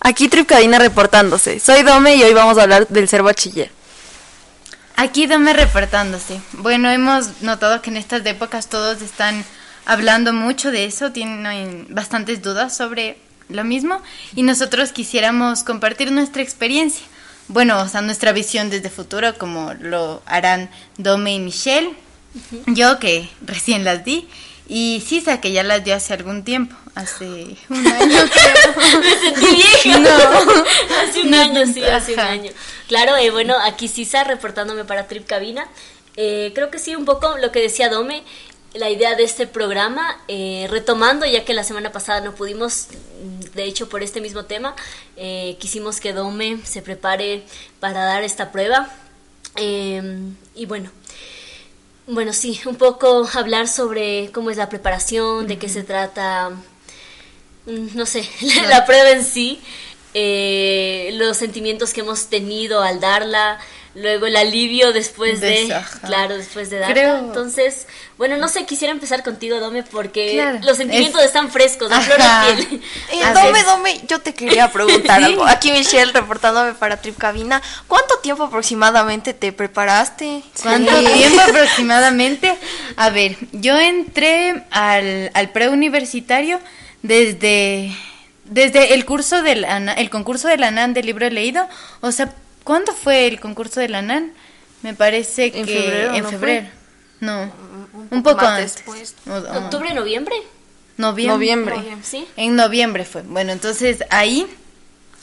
Aquí Trip Cadena reportándose. Soy Dome y hoy vamos a hablar del ser bachiller. Aquí Dome reportándose. Bueno, hemos notado que en estas épocas todos están hablando mucho de eso, tienen bastantes dudas sobre lo mismo y nosotros quisiéramos compartir nuestra experiencia. Bueno, o sea, nuestra visión desde futuro, como lo harán Dome y Michelle. Yo que recién las di y Sisa, que ya las dio hace algún tiempo, hace un año creo. Me sentí vieja. No. hace un año, sí, hace un año. Claro, eh, bueno, aquí Sisa reportándome para Trip Cabina. Eh, creo que sí, un poco lo que decía Dome, la idea de este programa, eh, retomando, ya que la semana pasada no pudimos, de hecho por este mismo tema, eh, quisimos que Dome se prepare para dar esta prueba. Eh, y bueno, bueno, sí, un poco hablar sobre cómo es la preparación, de qué se trata, no sé, la, la prueba en sí, eh, los sentimientos que hemos tenido al darla, luego el alivio después de, claro, después de darla. Creo- Entonces, bueno, no sé, quisiera empezar contigo, Dome, porque Claro, los sentimientos es- están frescos, a flor Ajá. de piel. Eh, dome. Dome, yo te quería preguntar Sí. algo. Aquí Michelle reportándome para Trip Cabina. ¿Cuánto tiempo aproximadamente te preparaste? ¿Cuánto Sí. tiempo aproximadamente? A ver, yo entré al, al preuniversitario desde, desde el curso del el concurso del ANAN del libro leído. O sea, ¿cuándo fue el concurso del ANAN? Me parece que En febrero, en ¿no fue? febrero. No, Un un poco antes. después. O- o- ¿Octubre, noviembre? Noviembre. Noviembre. ¿Sí? En noviembre fue. Bueno, entonces ahí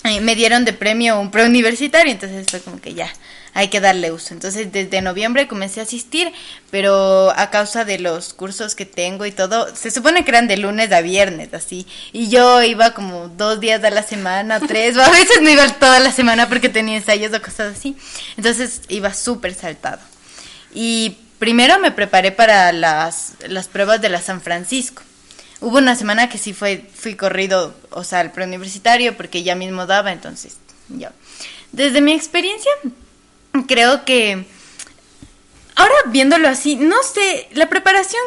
eh, me dieron de premio un preuniversitario, entonces fue como que ya, hay que darle uso. Entonces desde noviembre comencé a asistir, pero a causa de los cursos que tengo y todo, se supone que eran de lunes a viernes, así. Y yo iba como dos días a la semana, tres, o a veces no iba toda la semana porque tenía ensayos o cosas así. Entonces iba súper saltado. Y primero me preparé para las, las pruebas de la San Francisco. Hubo una semana que sí fue, fui corrido, o sea, al preuniversitario, porque ya mismo daba, entonces, ya. Desde mi experiencia, creo que, ahora viéndolo así, no sé, la preparación,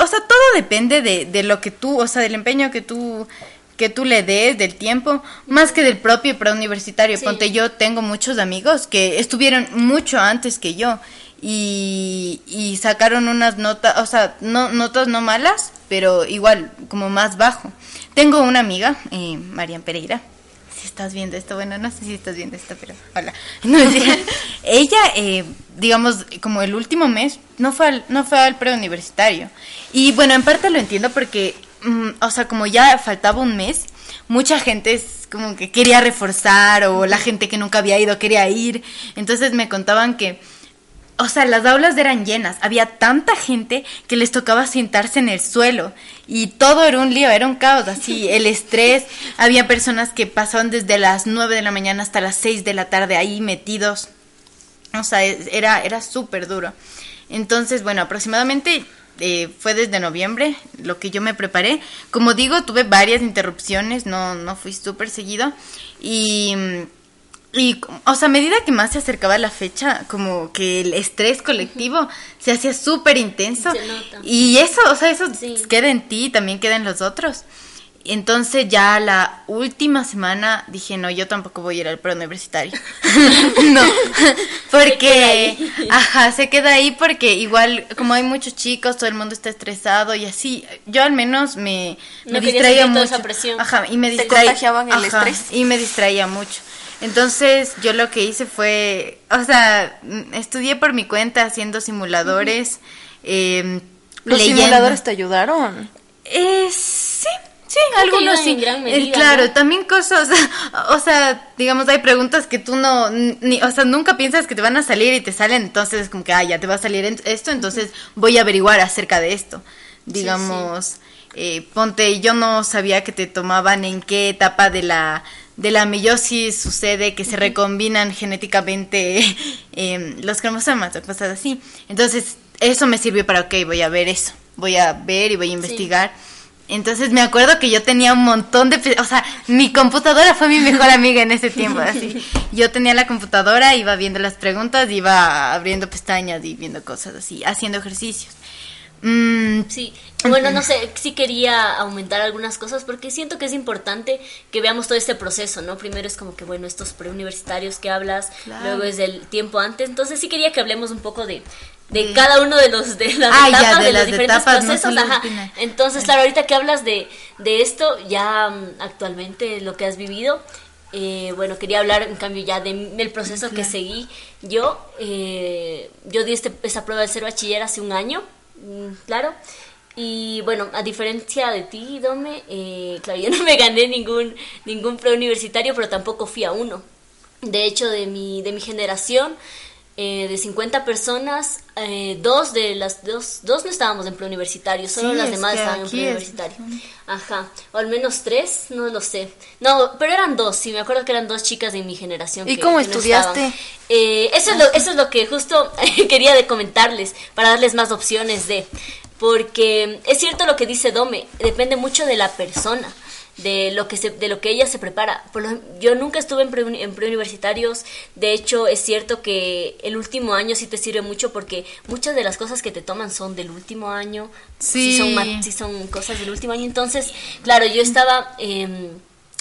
o sea, todo depende de, de lo que tú, o sea, del empeño que tú que tú le des, del tiempo, más que del propio preuniversitario. Sí. Ponte, yo tengo muchos amigos que estuvieron mucho antes que yo y, y sacaron unas notas, o sea, no, notas no malas, pero igual, como más bajo. Tengo una amiga, eh, Marian Pereira, si estás viendo esto, bueno, no sé si estás viendo esto, pero hola. No, ella, eh, digamos, como el último mes, no fue al, no fue al preuniversitario. Y bueno, en parte lo entiendo porque, mm, o sea, como ya faltaba un mes, mucha gente es como que quería reforzar o la gente que nunca había ido quería ir. Entonces me contaban que o sea, las aulas eran llenas, había tanta gente que les tocaba sentarse en el suelo. Y todo era un lío, era un caos, así, el estrés, había personas que pasaban desde las 9 de la mañana hasta las 6 de la tarde ahí metidos, o sea, era, era súper duro. Entonces, bueno, aproximadamente eh, fue desde noviembre lo que yo me preparé. Como digo, tuve varias interrupciones, no, no fui súper seguido. Y... y, o sea, a medida que más se acercaba la fecha, como que el estrés colectivo se hacía súper intenso. Se nota. Y eso, o sea, eso Sí. queda en ti, también queda en los otros. Entonces ya la última semana dije, no, yo tampoco voy a ir al preuniversitario. no, porque, Se ajá, se queda ahí porque igual, como hay muchos chicos, todo el mundo está estresado y así, yo al menos me, me distraía toda mucho. esa presión. Ajá, y me distraía. Y me distraía mucho. Entonces, yo lo que hice fue, o sea, estudié por mi cuenta haciendo simuladores. eh, ¿Los leyendo. simuladores te ayudaron? Eh, sí, sí, Creo algunos sí. en gran Eh, claro, ¿no? también cosas, o sea, digamos, hay preguntas que tú no, ni, o sea, nunca piensas que te van a salir y te salen, entonces es como que, ah, ya te va a salir esto, entonces voy a averiguar acerca de esto. Digamos, eh, ponte, yo no sabía que te tomaban en qué etapa de la de la meiosis sucede que se recombinan genéticamente em, los cromosomas o cosas así. Entonces, eso me sirvió para, ok, voy a ver eso, voy a ver y voy a investigar. Entonces me acuerdo que yo tenía un montón de... O sea, mi computadora fue mi mejor amiga en ese tiempo, así. Yo tenía la computadora, iba viendo las preguntas, iba abriendo pestañas y viendo cosas así, haciendo ejercicios. Mm, sí, bueno, no sé, sí quería aumentar algunas cosas porque siento que es importante que veamos todo este proceso, ¿no? Primero es como que, bueno, estos preuniversitarios que hablas, luego es del tiempo antes, entonces sí quería que hablemos un poco de, de cada uno de los de las Ah, ya, etapas, de de, los diferentes etapas, procesos. ajá. Entonces, claro, ahorita que hablas de, de esto, ya mm, actualmente lo que has vivido, eh, bueno, quería hablar en cambio ya de, del proceso que seguí. Yo, eh, yo di este, esa prueba de ser bachiller hace un año, claro. Y bueno, a diferencia de ti, Dome, eh, claro, yo no me gané ningún, ningún preuniversitario, pero tampoco fui a uno. De hecho, de mi, de mi generación, eh, de 50 personas, eh, dos de las dos, dos no estábamos en preuniversitario, solo Sí, las demás estaban en aquí es- preuniversitario. Ajá, o al menos tres, no lo sé. No, pero eran dos, sí, me acuerdo que eran dos chicas de mi generación. ¿Y que- cómo que estudiaste? Eh, eso, es lo, eso es lo que justo quería de comentarles, para darles más opciones de... Porque es cierto lo que dice Dome, depende mucho de la persona de lo que se, de lo que ella se prepara. Por lo- yo nunca estuve en, pre- en preuniversitarios. De hecho, es cierto que el último año sí te sirve mucho porque muchas de las cosas que te toman son del último año. Sí. son, ma- sí son cosas del último año. Entonces, claro, yo estaba... em,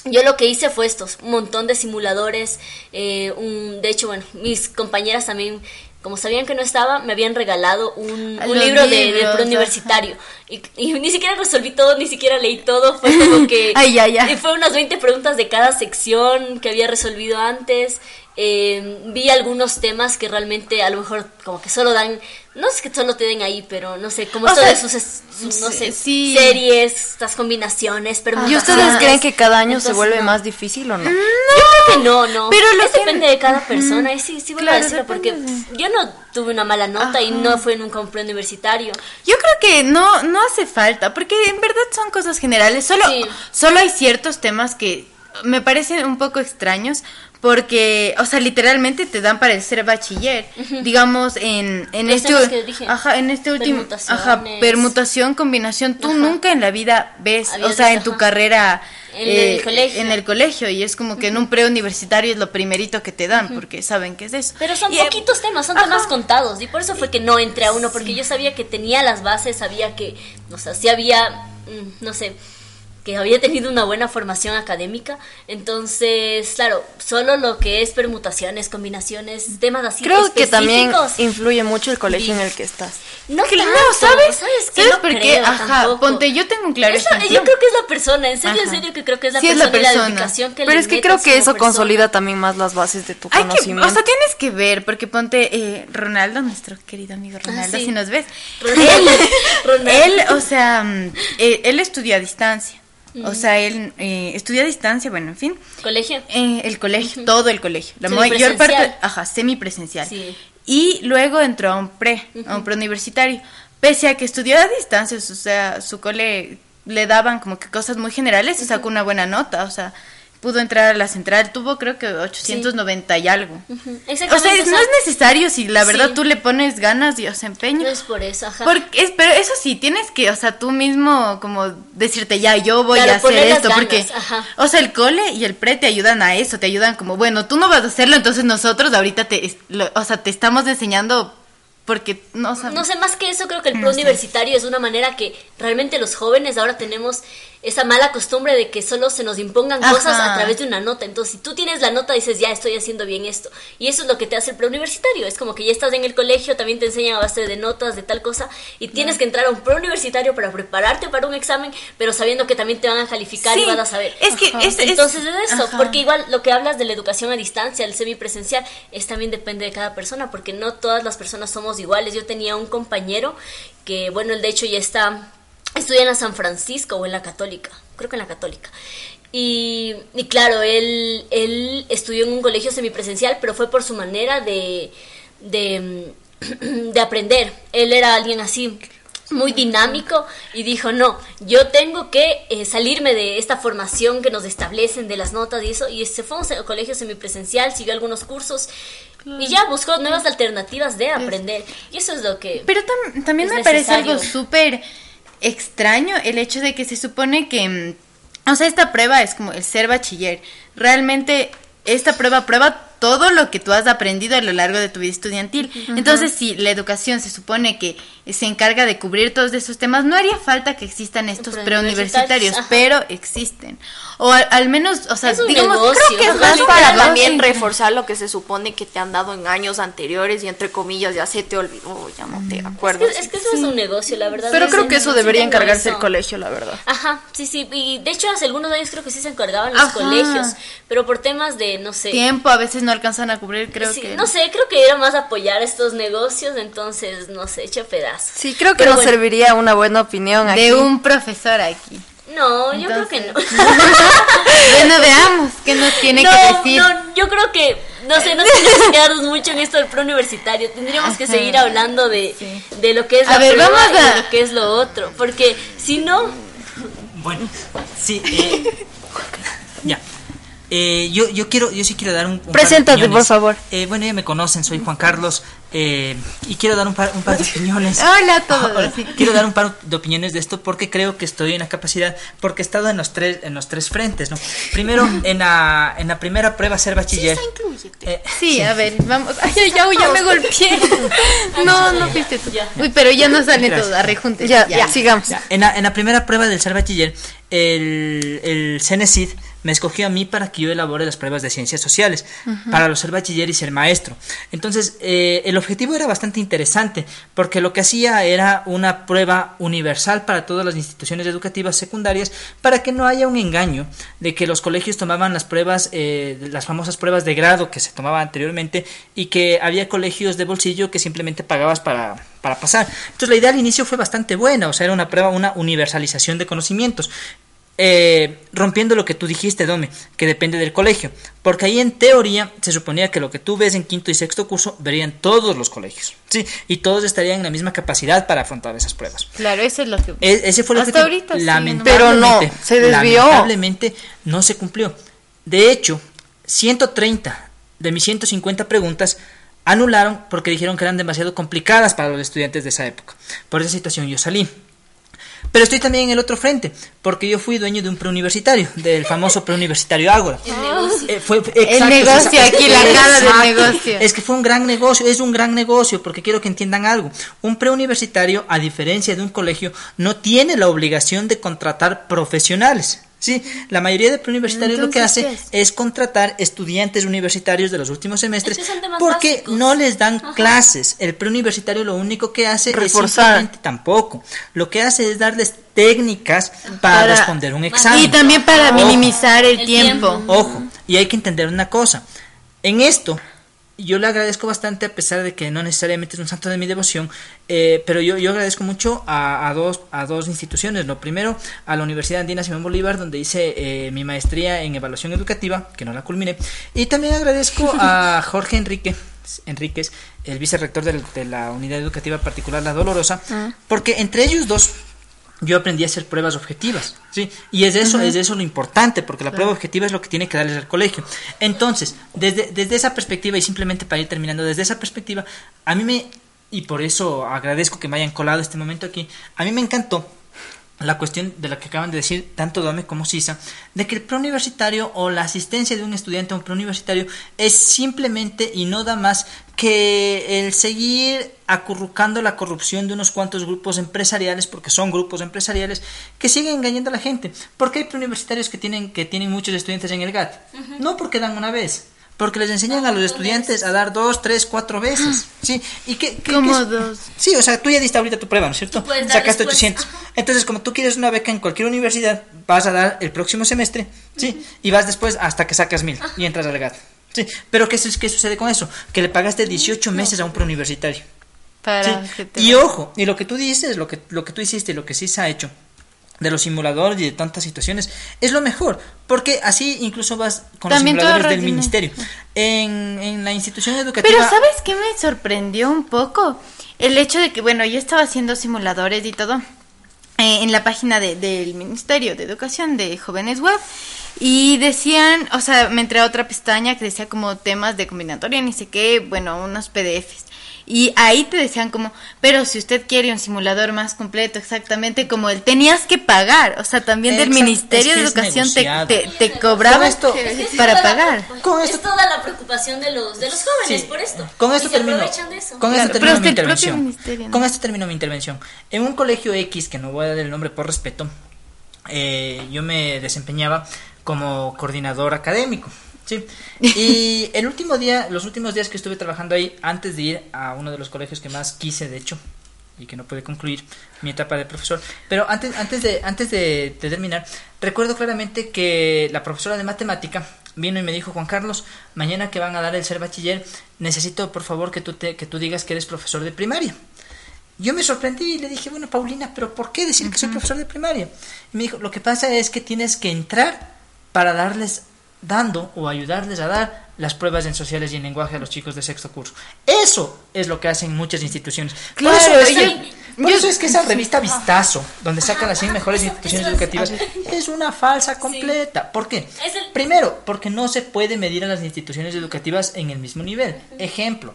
yo lo que hice fue estos, un montón de simuladores, eh, un, de hecho, bueno, mis compañeras también, como sabían que no estaba, me habían regalado un, A un los libro de, de libros, preuniversitario. Y, y ni siquiera resolví todo, ni siquiera leí todo, fue como que... Ay, ay, ay. fue unas 20 preguntas de cada sección que había resolvido antes. Eh, vi algunos temas que realmente a lo mejor como que solo dan, no es que solo te den ahí, pero no sé, como O esto sea, de sus, es- sus, no sí, sé, sí. series, estas combinaciones, ¿Y permutaciones. ustedes creen que cada año se vuelve no. más difícil o no? Yo creo que no, no. Pero lo Es que- depende de cada persona. Y sí, sí, Claro, a decirlo porque yo no tuve una mala nota y no fue nunca un preuniversitario. Yo creo que no, no hace falta, porque en verdad son cosas generales. Solo, Sí. solo hay ciertos temas que me parecen un poco extraños, porque, o sea, literalmente te dan para el ser bachiller. Digamos, en, en este, temas que dije. ajá, en este último, ajá, permutación, combinación, tú Ajá. nunca en la vida ves, Habías o sea, en tu ajá. carrera. eh, En el colegio. en el colegio y es como que en un preuniversitario es lo primerito que te dan porque saben que es eso Pero son Y, eh, poquitos temas, son temas contados. Y por eso fue que no entré a uno, porque yo sabía que tenía las bases, sabía que, o sea, sí había, mm, no sé, que había tenido una buena formación académica. Entonces, claro, solo lo que es permutaciones, combinaciones, temas así Creo que también influye mucho el colegio en el que estás. No, Claro, tanto, ¿sabes? ¿Sabes, que ¿Sabes no por qué? creo Ajá, tampoco. ponte, yo tengo un claro yo creo que es la persona, en serio, en serio que creo que es la Sí, es persona la y la persona. dedicación que Pero le es que creo que eso persona. consolida también más las bases de tu Hay que, conocimiento. o sea, tienes que ver, porque ponte eh, Ronaldo, nuestro querido amigo Ronaldo, Ah, sí. si nos ves. Ronaldo. Él, Ronaldo. él, o sea, mm, eh, él estudió a distancia. O sea, él eh, estudió a distancia, bueno, en fin. Colegio. Eh, el colegio, todo el colegio. La mayor parte, ajá, semipresencial. Sí. Y luego entró a un pre, a un preuniversitario. Pese a que estudió a distancia, o sea, su cole le daban como que cosas muy generales, y sacó una buena nota, o sea, pudo entrar a la central, tuvo creo que 890 y algo. O Exactamente. sea, no es necesario si la verdad Sí. tú le pones ganas y o sea, empeño. No es por eso, ajá. Porque es, pero eso sí, tienes que, o sea, tú mismo como decirte, ya, yo voy Claro, a hacer esto, ganas, porque, ajá. o sea, el cole y el pre te ayudan a eso, te ayudan como, bueno, tú no vas a hacerlo, entonces nosotros ahorita te, lo- o sea, te estamos enseñando porque, no, o sea, No sé, más que eso, creo que el No pro sé. universitario es una manera que realmente los jóvenes ahora tenemos esa mala costumbre de que solo se nos impongan Ajá. cosas a través de una nota. Entonces, si tú tienes la nota, dices, ya estoy haciendo bien esto. Y eso es lo que te hace el preuniversitario. Es como que ya estás en el colegio, también te enseñan a base de notas, de tal cosa, y tienes que entrar a un preuniversitario para prepararte para un examen, pero sabiendo que también te van a calificar y vas a saber. es que es- es- Entonces es eso, ajá. porque igual lo que hablas de la educación a distancia, el semipresencial, es también depende de cada persona, porque no todas las personas somos iguales. Yo tenía un compañero que, bueno, él de hecho ya está, estudia en la San Francisco o en la Católica, creo que en la Católica. Y, y claro, él, él estudió en un colegio semipresencial, pero fue por su manera de, de, de aprender. Él era alguien así, muy dinámico y dijo, no, yo tengo que eh, salirme de esta formación que nos establecen de las notas y eso, y se fue a un colegio semipresencial, siguió algunos cursos y ya buscó nuevas alternativas de aprender. Y eso es lo que... Pero también me parece algo súper extraño el hecho de que se supone que... Mm, o sea, esta prueba es como el ser bachiller. Realmente esta prueba prueba todo lo que tú has aprendido a lo largo de tu vida estudiantil. Entonces, si la educación se supone que se encarga de cubrir todos esos temas, no haría falta que existan estos preuniversitarios, pero existen. O al, menos, o sea, digamos, creo que es más para también reforzar lo que se supone que te han dado en años anteriores y entre comillas ya se te olvidó, ya no te acuerdas. Es que, eso es un negocio, la verdad. Pero creo que eso debería encargarse el colegio, la verdad. Ajá, sí, sí, y de hecho hace algunos años creo que sí se encargaban los colegios, pero por temas de, no sé. Tiempo, a veces no alcanzan a cubrir, creo que. No sé, creo que era más apoyar estos negocios, entonces, no sé, hecho pedazos. Sí, creo que nos serviría una buena opinión aquí. De un profesor aquí. No, yo creo que no. bueno, veamos qué nos tiene que decir. No, yo creo que, no sé, no tenemos que quedarnos mucho en esto del preuniversitario. Tendríamos que seguir hablando de, de lo que es la ver, vamos a... y de lo que es lo otro. Porque si no. Bueno, sí, eh, ya. Eh, yo, yo quiero, yo sí quiero dar un, Preséntate, por favor. Eh, bueno, ya me conocen, soy Juan Carlos eh, y quiero dar un par, un par de opiniones. Hola a todos. Quiero dar un par de opiniones de esto porque creo que estoy en la capacidad, porque he estado en los tres, en los tres frentes, ¿no? Primero, en la, en la primera prueba ser bachiller. Sí, eh, sí, a ver, vamos. Ay, ya, ya, me golpeé. no, no fuiste tú. Uy, pero ya no sale todo, arrejunte. Ya, ya, sigamos. En, la, en la primera prueba del ser bachiller, el, el CENESID me escogió a mí para que yo elabore las pruebas de ciencias sociales, para los ser bachiller y ser maestro. Entonces, eh, el objetivo era bastante interesante, porque lo que hacía era una prueba universal para todas las instituciones educativas secundarias, para que no haya un engaño de que los colegios tomaban las pruebas, eh, las famosas pruebas de grado que se tomaban anteriormente, y que había colegios de bolsillo que simplemente pagabas para, para pasar. Entonces, la idea al inicio fue bastante buena, o sea, era una prueba, una universalización de conocimientos. Eh, rompiendo lo que tú dijiste, Dome, que depende del colegio, porque ahí en teoría se suponía que lo que tú ves en quinto y sexto curso verían todos los colegios, sí, y todos estarían en la misma capacidad para afrontar esas pruebas. Claro, ese es lo que. E, ese fue lo Hasta ahorita, lamentablemente, pero no, se desvió. Lamentablemente no se cumplió. De hecho, 130 de mis 150 preguntas anularon porque dijeron que eran demasiado complicadas para los estudiantes de esa época. Por esa situación yo salí. Pero estoy también en el otro frente, porque yo fui dueño de un preuniversitario, del famoso preuniversitario Ágora. El negocio. Eh, fue, el negocio, aquí la cara del negocio. Es que fue un gran negocio, es un gran negocio, porque quiero que entiendan algo. Un preuniversitario, a diferencia de un colegio, no tiene la obligación de contratar profesionales. Sí, la mayoría de preuniversitarios lo que hace es? contratar estudiantes universitarios de los últimos semestres porque no les dan clases. El preuniversitario lo único que hace es simplemente tampoco. Lo que hace es darles técnicas para, responder un examen. Y también para minimizar el, tiempo. Ojo, y hay que entender una cosa. En esto, yo le agradezco bastante, a pesar de que no necesariamente es un santo de mi devoción, eh, pero yo, yo agradezco mucho a, dos, a dos instituciones. Lo primero, a la Universidad Andina Simón Bolívar, donde hice eh, mi maestría en evaluación educativa, que no la culminé. Y también agradezco a Jorge Enrique. Enríquez, el vicerrector de, de la unidad educativa particular La Dolorosa, ah. porque entre ellos dos yo aprendí a hacer pruebas objetivas, ¿sí? Y es eso, es eso lo importante, porque la prueba objetiva es lo que tiene que darles al colegio. Entonces, desde, desde esa perspectiva, y simplemente para ir terminando, desde esa perspectiva, a mí me, y por eso agradezco que me hayan colado este momento aquí, a mí me encantó la cuestión de la que acaban de decir tanto Dome como Sisa, de que el preuniversitario o la asistencia de un estudiante a un preuniversitario es simplemente y no da más que el seguir acurrucando la corrupción de unos cuantos grupos empresariales, porque son grupos empresariales, que siguen engañando a la gente. Porque hay preuniversitarios que tienen, que tienen muchos estudiantes en el GAT. No porque dan una vez, porque les enseñan a los estudiantes a dar dos, tres, cuatro veces. ¿Sí? ¿Y qué, ¿Cómo dos? Sí, o sea, tú ya diste ahorita tu prueba, ¿no es cierto? Sacaste 800. Entonces, como tú quieres una beca en cualquier universidad, vas a dar el próximo semestre, ¿sí? Y vas después hasta que sacas mil y entras al GAT. Sí, pero ¿qué, ¿qué sucede con eso? Que le pagaste 18 meses a un preuniversitario. Para Y ojo, y lo que tú dices, lo que, lo que tú hiciste y lo que sí se ha hecho, de los simuladores y de tantas situaciones es lo mejor porque así incluso vas con También los simuladores del ministerio en, en la institución educativa Pero ¿sabes qué me sorprendió un poco? El hecho de que, bueno, yo estaba haciendo simuladores y todo eh, en la página de- del Ministerio de Educación de Jóvenes Web y decían, o sea, me entré a otra pestaña que decía como temas de combinatoria, ni sé qué, bueno, unos PDFs. Y ahí te decían como, pero si usted quiere un simulador más completo, exactamente como el tenías que pagar, o sea, también del Ministerio es que de es Educación te, te, Con esto- Es que es para la pagar. Con es esto- toda la preocupación de los, de los jóvenes Sí. por esto. Con esto termino. aprovechan de eso. Con Claro, esto termino es mi intervención. Con esto termino mi intervención. En un colegio X, que no voy a dar el nombre por respeto, eh, yo me desempeñaba como coordinador académico. Sí. Y el último día, los últimos días que estuve trabajando ahí, antes de ir a uno de los colegios que más quise, de hecho, y que no pude concluir mi etapa de profesor, pero antes, antes de, antes de, de terminar, recuerdo claramente que la profesora de matemática vino y me dijo, Juan Carlos, mañana que van a dar el ser bachiller, necesito por favor que tú, te, que tú digas que eres profesor de primaria. Yo me sorprendí y le dije, bueno, Paulina, pero ¿por qué decir que soy profesor de primaria? Y me dijo, lo que pasa es que tienes que entrar para darles, dando o ayudarles a dar las pruebas en sociales y en lenguaje a los chicos de sexto curso. Eso es lo que hacen muchas instituciones. Claro, por eso, es, que, por yo- eso es que esa revista Vistazo, donde sacan las 100 mejores instituciones educativas, es una falsa completa. ¿Por qué? Primero, porque no se puede medir a las instituciones educativas en el mismo nivel. Ejemplo,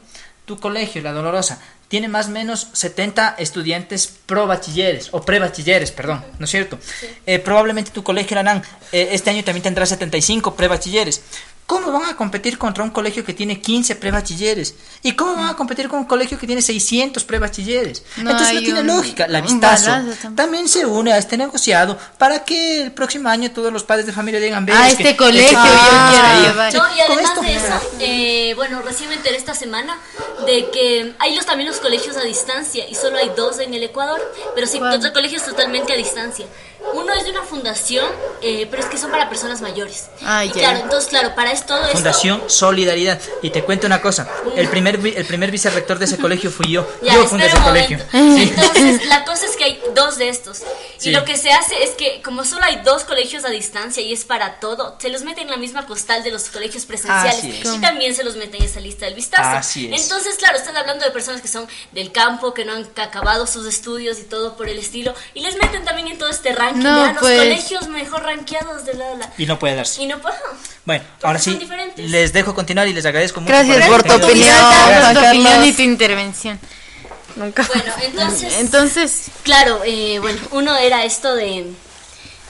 tu colegio, La Dolorosa, tiene más o menos 70 estudiantes pro bachilleres, o pre bachilleres, perdón, ¿no es cierto? Eh, probablemente tu colegio, la NAN, eh, este año también tendrá 75 pre bachilleres. ¿Cómo van a competir contra un colegio que tiene 15 pre-bachilleres? ¿Y cómo van a competir con un colegio que tiene 600 pre-bachilleres? No Entonces no tiene un- lógica. La Vistazo también se une a este negociado para que el próximo año todos los padres de familia digan, "Ve, A que este colegio yo quiero está ahí". llevar. Sí, No, y además esto- de eso, eh, bueno, recién me enteré esta semana de que hay los, también los colegios a distancia y solo hay dos en el Ecuador, pero sí, ¿Cuál? otros colegios totalmente a distancia. Uno es de una fundación, eh, pero es que son para personas mayores. Ah, y ya. claro, entonces, claro, para esto, todo esto... Fundación Solidaridad. Y te cuento una cosa, el primer, el primer vicerrector de ese colegio fui yo. Ya, yo fundé ese colegio. Sí. Entonces, la cosa es que hay dos de estos. Sí. Y lo que se hace es que, como solo hay dos colegios a distancia y es para todo, se los mete en la misma costal de los colegios presenciales. Así es. Y también se los mete en esa lista del vistazo. Así es. Entonces, claro, están hablando de personas que son del campo, que no han acabado sus estudios y todo por el estilo. Y les meten también en todo este ranking. No, los pues. colegios mejor rankeados de la. la- Y no puede darse. Y no puedo. Bueno, Porque ahora sí, les dejo continuar y les agradezco mucho. Gracias por tu opinión. Por tu y tu intervención. Nunca. Bueno, entonces. Entonces, Claro, eh, bueno, uno era esto de,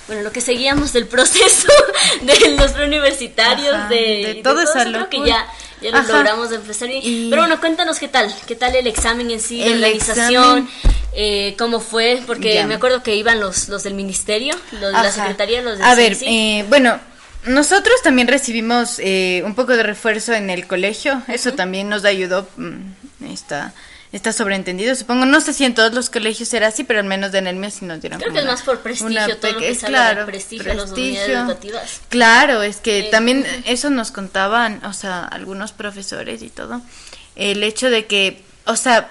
bueno, lo que seguíamos del proceso de los preuniversitarios, de, de de todo esa Creo que ya, ya lo logramos empezar bien. Y- Pero bueno, cuéntanos qué tal, qué tal el examen en sí, la organización, examen. eh, cómo fue, porque Ya. me acuerdo que iban los, los del ministerio, los de la secretaría, los del A ver, eh, bueno, nosotros también recibimos eh, un poco de refuerzo en el colegio. Eso también nos ayudó. mm, Está, sobreentendido, supongo. No sé si en todos los colegios era así, pero al menos en el mío sí nos dieron. Creo que es más por prestigio, una todo lo que de claro, prestigio, las prestigio. educativas. Claro, es que Eh, también eso nos contaban, o sea, algunos profesores y todo, el hecho de que, o sea,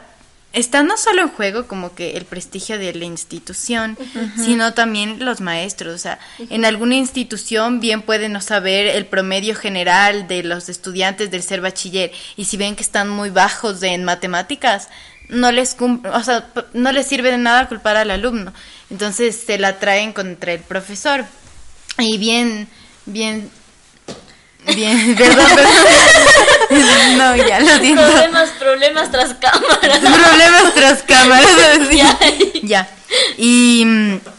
está no solo en juego como que el prestigio de la institución, sino también los maestros, o sea, en alguna institución bien pueden no saber el promedio general de los estudiantes del ser bachiller y si ven que están muy bajos de- en matemáticas, no les cum- o sea, no les sirve de nada culpar al alumno. Entonces se la traen contra el profesor. Y bien, bien, bien, perdón, perdón. No, ya lo siento. Problemas, problemas tras cámaras. Problemas tras cámaras. Ya. Ya. Y,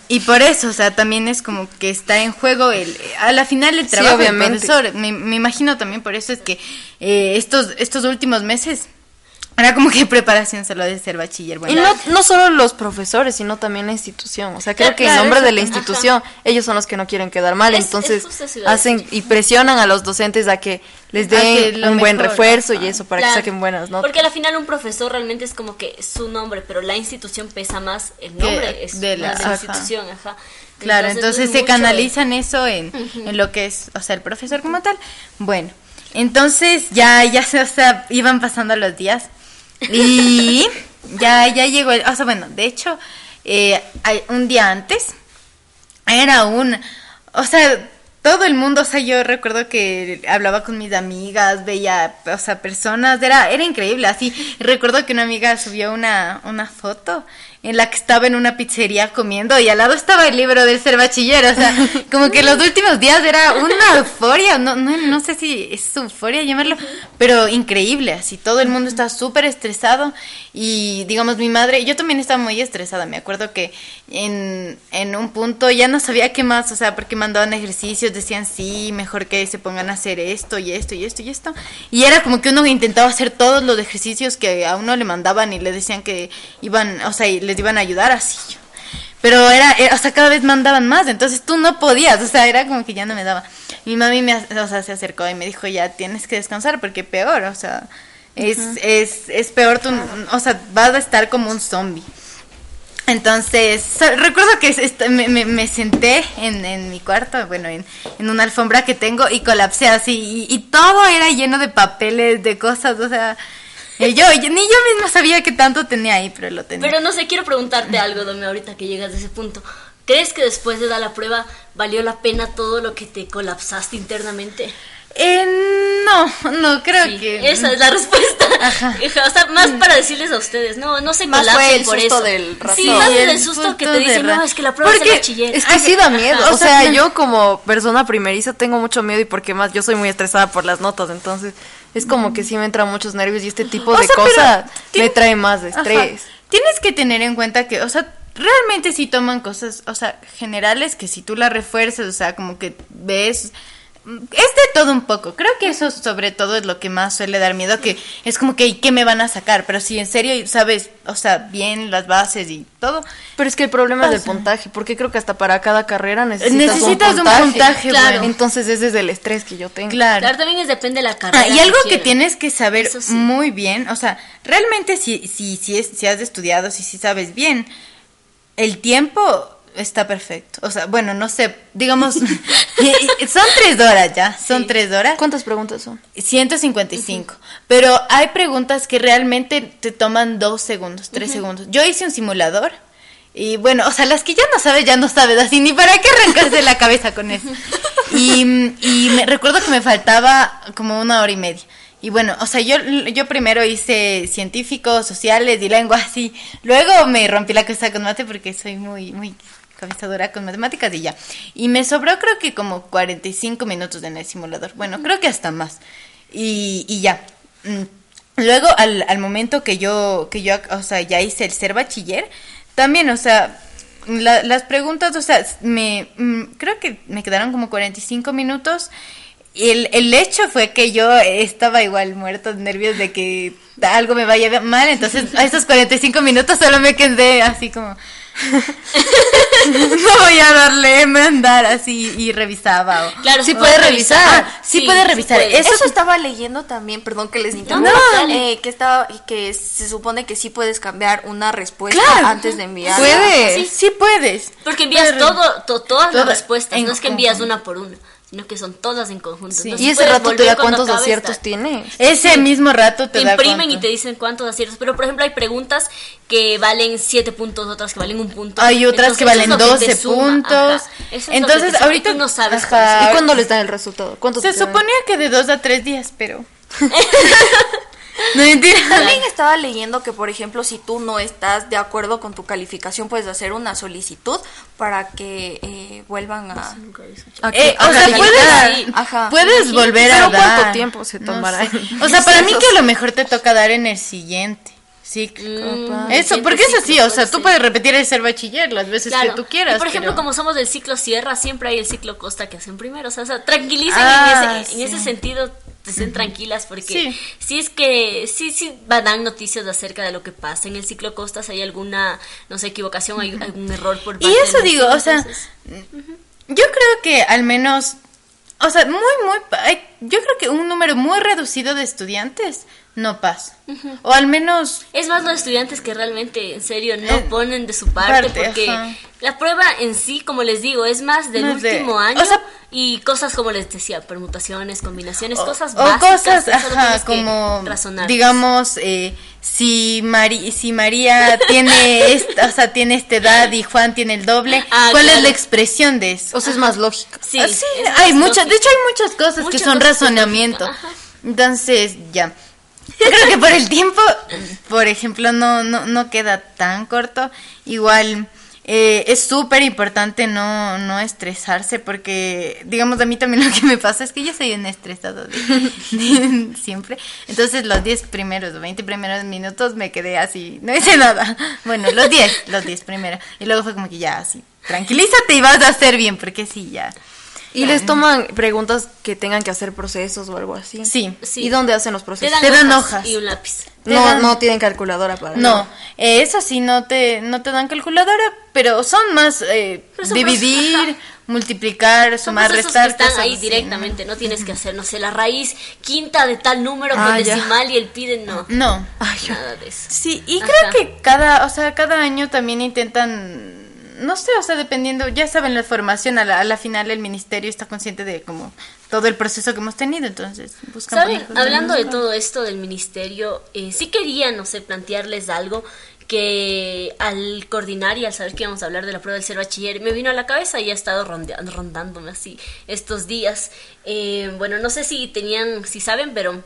y por eso, o sea, también es como que está en juego el, a la final el Sí, trabajo del obviamente. profesor. Me, me imagino también por eso es que eh, estos, estos últimos meses era como que preparación solo de ser bachiller. Y Bueno, no, no solo los profesores, sino también la institución. O sea, creo Claro, que en nombre de la institución, ellos son los que no quieren quedar mal. Es- es entonces hacen y presionan a los docentes a que les den un buen refuerzo ajá. y eso para Claro, que saquen buenas notas. Porque al final un profesor realmente es como que su nombre, pero la institución pesa más el nombre es de la- más de la ajá. institución, ajá. Claro, entonces, es se canalizan eso en, en lo que es, o sea, el profesor como tal. Bueno, entonces ya, ya se, o sea, iban pasando los días y ya, ya llegó, el, o sea, bueno, de hecho, eh, un día antes era un, o sea, todo el mundo, o sea, yo recuerdo que hablaba con mis amigas, veía, o sea, personas, era, era increíble, así, recuerdo que una amiga subió una, una foto en la que estaba en una pizzería comiendo y al lado estaba el libro del ser bachiller, o sea, como que los últimos días era una euforia, no, no, no sé si es euforia llamarlo, pero increíble, así todo el mundo estaba súper estresado y digamos mi madre, yo también estaba muy estresada, me acuerdo que en, en un punto ya no sabía qué más, o sea, porque mandaban ejercicios, decían sí, mejor que se pongan a hacer esto y esto y esto y esto, y era como que uno intentaba hacer todos los ejercicios que a uno le mandaban y le decían que iban, o sea, y les iban a ayudar así. Pero era, era- o sea, cada vez mandaban más, entonces tú no podías, o sea, era como que ya no me daba. Mi mami me, o sea, se acercó y me dijo, ya tienes que descansar porque peor, o sea, es, es, es peor, tú, o sea, vas a estar como un zombie. Entonces, recuerdo que me, me- me senté en, en mi cuarto, bueno, en, en una alfombra que tengo y colapsé así. Y, y todo era lleno de papeles, de cosas, o sea, yo, yo- ni yo misma sabía que tanto tenía ahí, pero lo tenía. Pero no sé, quiero preguntarte algo, Domi, ahorita que llegas de ese punto. ¿Crees que después de dar la prueba valió la pena todo lo que te colapsaste internamente? Eh, no, no, creo Sí, que... esa es la respuesta. Ajá. O sea, más para decirles a ustedes, no, no se Más fue el por susto eso. del ratón. Sí, más Sí, del el susto que te dicen, no, es que la prueba es Porque el bachiller. es que sí da miedo. Ajá. O sea, yo como persona primeriza tengo mucho miedo y porque más yo soy muy estresada por las notas, entonces es como que sí me entran muchos nervios y este tipo O de cosas me trae más Ajá. estrés. Tienes que tener en cuenta que, o sea, realmente sí toman cosas, o sea, generales que si tú las refuerzas, o sea, como que ves... Es de todo un poco. Creo que eso sobre todo es lo que más suele dar miedo, que es como que, ¿y ¿qué me van a sacar? Pero si en serio sabes, o sea, bien las bases y todo, Pero es que el problema es el Pasa. puntaje, porque creo que hasta para cada carrera necesitas, necesitas un puntaje, claro. bueno. Entonces ese es el estrés que yo tengo. Claro. Claro, también es depende de la carrera. Ah, y algo que tienes que saber sí. muy bien, o sea, realmente si, si, si, es, si has estudiado, si, si sabes bien, el tiempo está perfecto. O sea, bueno, no sé, digamos, son tres horas ya, son Sí. tres horas. ¿Cuántas preguntas son? 155. Pero hay preguntas que realmente te toman dos segundos, tres segundos. Yo hice un simulador y bueno, o sea, las que ya no sabes, ya no sabes, así ni para qué arrancarse la cabeza con eso. Y, y me recuerdo que me faltaba como una hora y media. Y bueno, o sea, yo, yo primero hice científicos, sociales y lengua así. Luego me rompí la cabeza con mate porque soy muy, muy cabeza dura con matemáticas y ya. Y me sobró creo que como 45 minutos en el simulador. Bueno, creo que hasta más. Y, y ya. Mm, Luego, al, al momento que yo, que yo, o sea, ya hice el ser bachiller, también, o sea, la- las preguntas, o sea, me, mm, creo que me quedaron como 45 minutos. Y el, el hecho fue que yo estaba igual muerta de nervios de que algo me vaya mal, entonces a esos 45 minutos solo me quedé así como... no voy a darle mandar así y revisaba. o- Claro, sí puede revisar. revisar. Ah, sí, Sí, puede revisar. puede. Eso Eso estaba leyendo también, perdón que les interrumpa, No, eh, que estaba que se supone que sí puedes cambiar una respuesta Claro. antes de enviar. Puedes, Sí. sí, puedes. Porque envías todo, to- todas las respuestas, en no es que envías una por una, sino que son todas en conjunto. Sí. Entonces Y ese rato te da cuántos aciertos esta. tienes. Ese mismo rato te, Te da imprimen cuánto. y te dicen cuántos aciertos, pero por ejemplo hay preguntas que valen 7 puntos, otras que valen un punto. Hay otras que Entonces, valen que te 12 suma, puntos. ajá. Eso es lo que Entonces, suma ahorita no sabes. ¿Y cuándo les dan el resultado? ¿Cuántos Se suponía que de dos a tres días, pero. no mentira. También estaba leyendo que, por ejemplo, si tú no estás de acuerdo con tu calificación, puedes hacer una solicitud para que eh, vuelvan a... ¿A Eh, qué? o ¿A sea, calificar? puedes, ajá. puedes volver a Pero dar. ¿cuánto tiempo se No tomará? sé. O sea, para mí que a lo mejor te toca dar en el siguiente ciclo. Mm, Eso, porque es así, o sea, tú puedes repetir el ser bachiller las veces Claro. que tú quieras. Y por ejemplo, pero- como somos del ciclo Sierra, siempre hay el ciclo Costa que hacen primero. O sea, o sea, tranquilicen Ah, en, ese, sí. en ese sentido, estén tranquilas, porque Sí. sí. es que sí, sí dan noticias acerca de lo que pasa en el ciclo Costa. Si hay alguna, no sé, equivocación, hay algún error por parte Y eso digo, o sea, entonces- yo creo que al menos, o sea, muy, muy, yo creo que un número muy reducido de estudiantes no pasa. O al menos Es más los estudiantes que realmente, en serio, no Eh, ponen de su parte, parte, porque ajá. la prueba en sí, como les digo, es más del No es de- último año o sea- y cosas como les decía, permutaciones, combinaciones, o, cosas o básicas. cosas, que solo ajá, como razonar. digamos, eh, si Mari, si María tiene esta, o sea, tiene esta edad y Juan tiene el doble, Ah, ¿cuál es la expresión de eso? O sea, es más lógico. Sí, Ah, es hay muchas, de hecho hay muchas cosas que Muchas son cosas que son razonamiento. Entonces, ya. Creo que por el tiempo, por ejemplo, no, no, no queda tan corto. Igual eh, es súper importante no, no estresarse porque, digamos, a mí también lo que me pasa es que yo soy un estresado siempre. Entonces los 10 primeros o 20 primeros minutos me quedé así, no hice nada. Bueno, los 10, los 10 primeros. Y luego fue como que ya así, tranquilízate y vas a hacer bien porque sí, ya. Y les toman preguntas que tengan que hacer procesos o algo así. Sí. Sí. ¿Y dónde hacen los Te procesos? dan, Te dan hojas, hojas. y un lápiz. Te No, dan- no tienen calculadora para No, eh, eso sí, no te, no te dan calculadora, pero son más eh, Pero son dividir, procesos, multiplicar, sumar, restar. que están cosas ahí así, directamente, no tienes que hacer, no sé, la raíz quinta de tal número Ah, con ya. decimal y el pide no. No. Nada de eso. Sí, y Ajá. creo que cada, o sea, cada año también intentan, no sé, o sea, dependiendo, ya saben la formación, a la, a la final el ministerio está consciente de como todo el proceso que hemos tenido, entonces buscan ¿Saben? Hablando de todo esto del ministerio, eh, sí quería, no sé, plantearles algo que al coordinar y al saber que íbamos a hablar de la prueba del ser bachiller, me vino a la cabeza y ha estado rondeando, rondándome así estos días. Eh, bueno, no sé si tenían, si saben, pero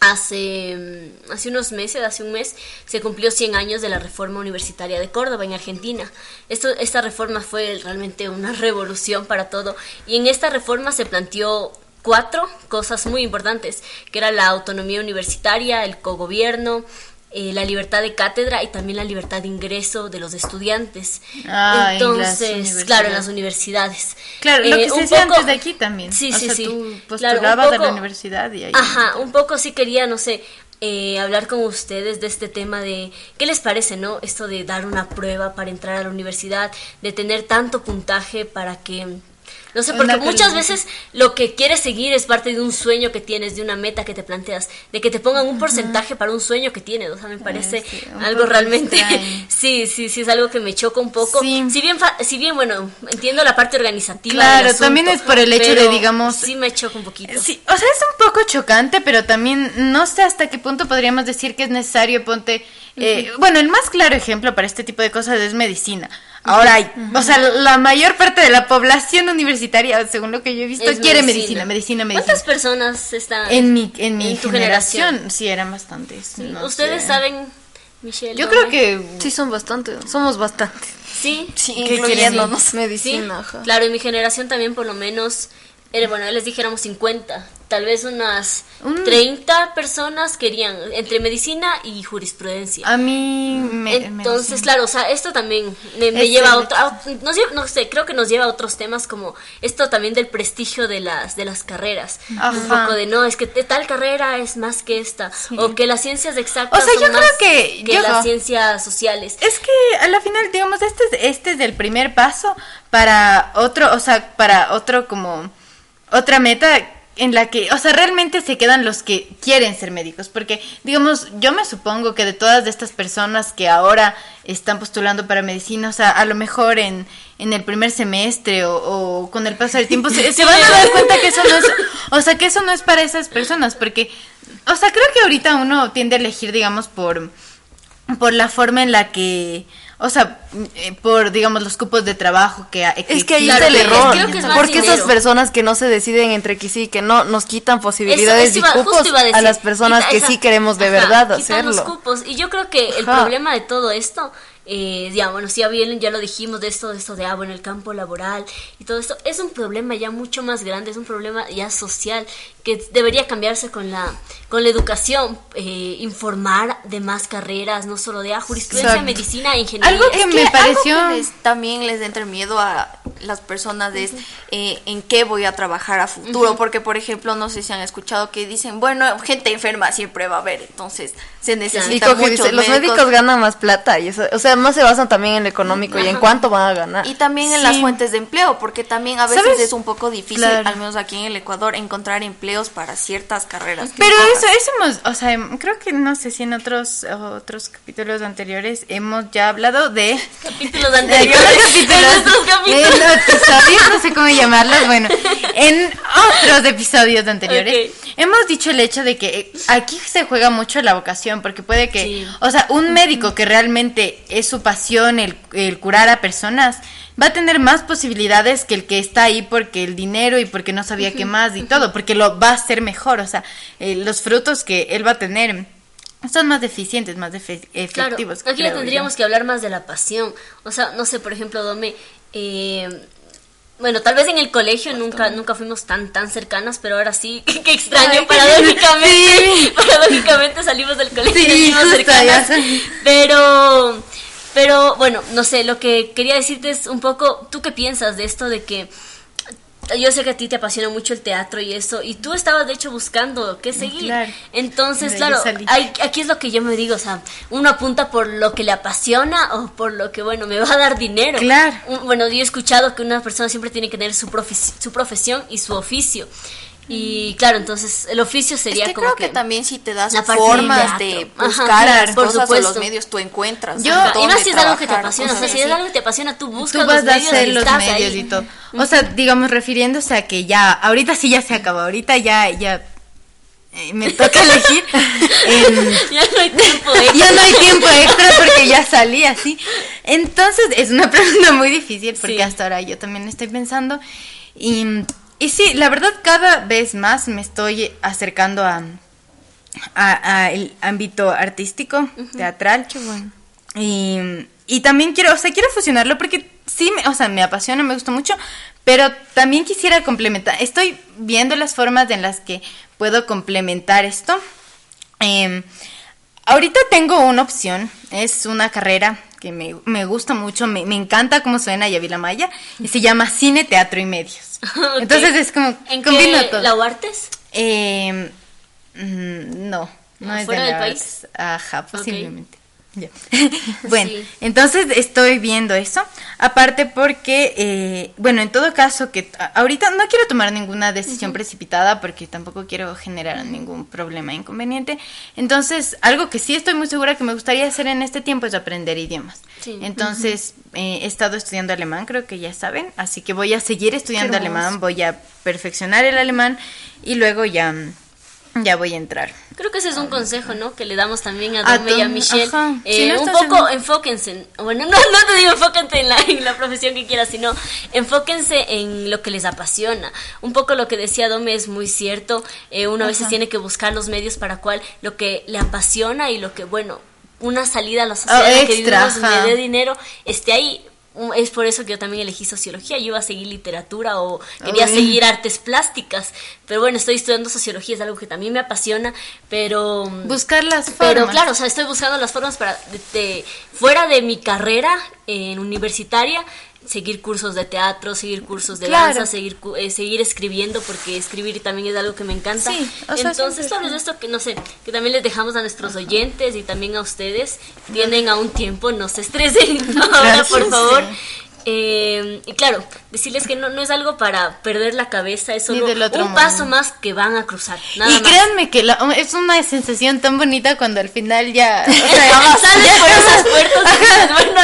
hace, mm, hace unos meses, hace un mes, se cumplió 100 años de la reforma universitaria de Córdoba en Argentina. Esto, esta reforma fue realmente una revolución para todo y en esta reforma se planteó cuatro cosas muy importantes, que era la autonomía universitaria, el cogobierno, eh, la libertad de cátedra y también la libertad de ingreso de los estudiantes. Ah, en Entonces, claro, en las universidades. Claro, lo Eh, que se un hacía poco- antes de aquí también. Sí, o sí, sea, sí. tú Claro, un postulabas a la poco- universidad y ahí. Ajá, un poco sí quería, no sé, eh, hablar con ustedes de este tema de qué les parece, ¿no? Esto de dar una prueba para entrar a la universidad, de tener tanto puntaje para que... No sé, porque muchas veces lo que quieres seguir es parte de un sueño que tienes, de una meta que te planteas, de que te pongan un porcentaje para un sueño que tienes. O sea, me parece sí, algo realmente... sí, sí, sí, es algo que me choca un poco. Sí. Si bien, si bien, bueno, entiendo la parte organizativa. Claro, asunto, también es por el hecho de, digamos, Sí, me choca un poquito. Sí, o sea, es un poco chocante, pero también no sé hasta qué punto podríamos decir que es necesario, ponte, eh, bueno, el más claro ejemplo para este tipo de cosas es medicina. Ahora hay, o sea, la mayor parte de la población universitaria, según lo que yo he visto, Es quiere medicina, medicina, medicina. ¿Cuántas personas están En mi, en mi tu generación, sí, eran bastantes. Sí, no Ustedes sé. saben, Michelle. Yo creo que Sí, son bastantes. Somos bastantes. Sí, Sí, ¿Qué incluyéndonos. sí, Medicina, ajá. claro, en mi generación también por lo menos, era, bueno, les dijéramos 50, tal vez unas Un- 30 personas querían entre medicina y jurisprudencia. a mí me... Entonces, medicina. claro, o sea, esto también me, me Es lleva a otro, a- nos lleva- no sé, creo que nos lleva a otros temas como esto también del prestigio de las de las carreras, un Ajá. poco de no, es que tal carrera es más que esta o que las ciencias exactas O sea, son yo creo más que- yo- las ciencias sociales. Es que a la final, digamos, este es, este es el primer paso para otro, o sea, para otro como, otra meta en la que, o sea, realmente se quedan los que quieren ser médicos, porque, digamos, yo me supongo que de todas estas personas que ahora están postulando para medicina, o sea, a lo mejor en, en el primer semestre o, con el paso del tiempo se, se van a dar cuenta que eso no es, o sea, que eso no es para esas personas, porque, o sea, creo que ahorita uno tiende a elegir, digamos, por por la forma en la que, o sea, eh, por, digamos, los cupos de trabajo que, ha- Es que ahí Claro, está el error. creo que es más porque esas personas que no se deciden entre que sí y que no, nos quitan posibilidades Eso- iba- cupos a, decir, las personas quita que esa- sí queremos de ajá, verdad quitan los hacerlo. cupos. Y yo creo que el Ajá. problema de todo esto, eh, ya bueno, sí, bien, ya lo dijimos de esto, de esto de ah, bueno, el campo laboral y todo esto, es un problema ya mucho más grande, es un problema ya social que debería cambiarse con la con la educación, eh, informar de más carreras, no solo de ah, jurisprudencia, Exacto. medicina, ingeniería. Algo que Es me algo pareció... que les- también les entra miedo a las personas es eh, en qué voy a trabajar a futuro, porque por ejemplo, no sé si han escuchado que dicen, bueno, gente enferma siempre va a haber, entonces se necesita dice, los médicos ganan más plata y eso, o sea, más se basan también en lo económico y en cuánto van a ganar. Y también en las fuentes de empleo, porque también a veces ¿Sabes? es un poco difícil, Claro. al menos aquí en el Ecuador, encontrar empleos para ciertas carreras. Pero eso, eso hemos, o sea, creo que no sé si en otros otros capítulos anteriores hemos ya hablado de Capítulos de anteriores. algunos capítulos, Episodios, no sé cómo llamarlos, bueno, en otros episodios anteriores hemos dicho el hecho de que eh, aquí se juega mucho la vocación, porque puede que, Sí. o sea, un médico que realmente es su pasión el, el curar a personas va a tener más posibilidades que el que está ahí porque el dinero y porque no sabía qué más y todo, porque lo va a hacer mejor, o sea, eh, los frutos que él va a tener son más eficientes, más Claro, efectivos. aquí ya tendríamos yo. que hablar más de la pasión. O sea, no sé, por ejemplo, Dome, eh, bueno, tal vez en el colegio nunca nunca fuimos tan tan cercanas, pero ahora sí, qué extraño, paradójicamente, paradójicamente salimos del colegio y Sí, nos vimos justo, cercanas. Pero pero bueno, no sé, lo que quería decirte es un poco, ¿tú qué piensas de esto de que yo sé que a ti te apasiona mucho el teatro y eso, y tú estabas de hecho buscando qué seguir. Claro. Entonces, claro, hay- aquí es lo que yo me digo, o sea, uno apunta por lo que le apasiona o por lo que, bueno, me va a dar dinero. Claro. Un- bueno, yo he escuchado que una persona siempre tiene que tener su, profes- su profesión y su oficio. Y claro, entonces el oficio Es sería que como creo que, también si te das formas de teatro. Ajá, buscar claro, las por cosas o supuesto. los medios, tú encuentras. Yo- y más si es algo que te apasiona, o sea, si es algo que te apasiona, tú buscas Tú vas los a medios hacer y los medios ahí. y todo. O sea, digamos, refiriéndose a que ya, ahorita sí ya se acabó, ahorita ya, ya eh, me toca elegir. Em, Ya no hay tiempo extra. ya no hay tiempo extra porque ya salí así. Entonces, es una pregunta muy difícil porque Sí. hasta ahora yo también estoy pensando. Y, y sí, la verdad, cada vez más me estoy acercando a, a, a el ámbito artístico, teatral. Y, y también quiero, o sea, quiero fusionarlo porque sí, me, o sea, me apasiona, me gusta mucho, pero también quisiera complementar. Estoy viendo las formas en las que puedo complementar esto. Em, ahorita tengo una opción, es una carrera que me, me gusta mucho, me, me encanta cómo suena Yavila Maya, y se llama Cine, Teatro y Medios. Entonces es como, ¿En qué? todo. ¿La Huartes? Eh, mm, no, no es ¿Fuera de del país? Ajá, posiblemente. Ya. bueno, Sí. entonces estoy viendo eso. Aparte porque, eh, bueno, en todo caso que ahorita no quiero tomar ninguna decisión precipitada porque tampoco quiero generar ningún problema, inconveniente. Entonces, algo que sí estoy muy segura que me gustaría hacer en este tiempo es aprender idiomas. Sí. Entonces, eh, he estado estudiando alemán, creo que ya saben, así que voy a seguir estudiando alemán, voy a perfeccionar el alemán y luego ya, ya voy a entrar. Creo que ese es un consejo, ¿no? Que le damos también a A Dome y a Michelle. Eh, Si no un poco en- enfóquense. Bueno, no, no te digo enfóquense en la, en la profesión que quieras, sino enfóquense en lo que les apasiona. Un poco lo que decía Dome es muy cierto. Eh, uno a veces tiene que buscar los medios para cual lo que le apasiona y lo que, bueno, una salida a la sociedad Ah, en la que extra, vivimos ajá. dé dinero esté ahí. Es por eso que yo también elegí sociología. Yo iba a seguir literatura o quería Uy. seguir artes plásticas. Pero bueno, estoy estudiando sociología, es algo que también me apasiona. Pero. Buscar las formas. Pero claro, o sea, estoy buscando las formas para, de- de- fuera de mi carrera en universitaria, seguir cursos de teatro, seguir cursos de Claro. danza, seguir eh, seguir escribiendo, porque escribir también es algo que me encanta. Sí, o sea, Entonces, siempre- claro, es esto que, no sé, que también les dejamos a nuestros oyentes y también a ustedes. Tienen aún tiempo, no se estresen ahora, por favor. Eh, y claro, decirles que no, no es algo para perder la cabeza, es solo un paso más que van a cruzar. Nada y más. créanme que la- es una sensación tan bonita cuando al final ya... o sea, Sales por esas puertas y dices, bueno,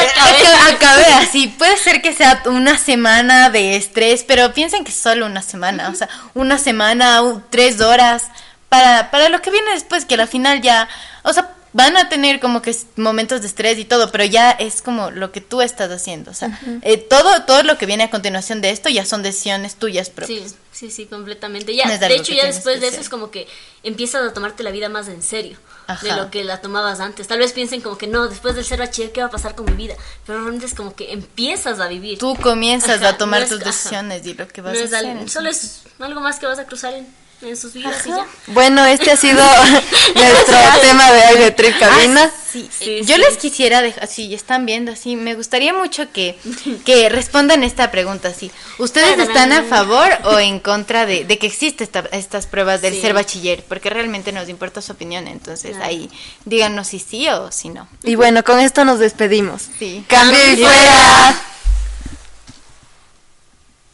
así. Puede ser que sea una semana de estrés, pero piensen que solo una semana. O sea, una semana, tres horas, para, para lo que viene después, que al final ya... O sea, van a tener como que momentos de estrés y todo, pero ya es como lo que tú estás haciendo. O sea, eh, todo, todo lo que viene a continuación de esto ya son decisiones tuyas propias. Sí, sí, sí, completamente. Ya, No de hecho, ya después de eso es como que empiezas a tomarte la vida más en serio de lo que la tomabas antes. Tal vez piensen como que no, después del ser bachiller, ¿qué va a pasar con mi vida? Pero realmente es como que empiezas a vivir. Tú comienzas Ajá, a tomar no es- tus ajá. decisiones y lo que vas No a hacer. solo es algo más que vas a cruzar en, en sus vidas y ya. Bueno, este ha sido nuestro tema de hoy de Trip Cabina. Sí, Sí, yo sí. les quisiera dejar, si están viendo así, me gustaría mucho que, que respondan esta pregunta así. ¿Ustedes están a favor o en contra de, de que existe esta- estas pruebas del Sí. ser bachiller? Porque realmente nos importa su opinión, entonces Claro. ahí díganos si sí o si no. Y bueno, con esto nos despedimos. Sí. Cambio y fuera.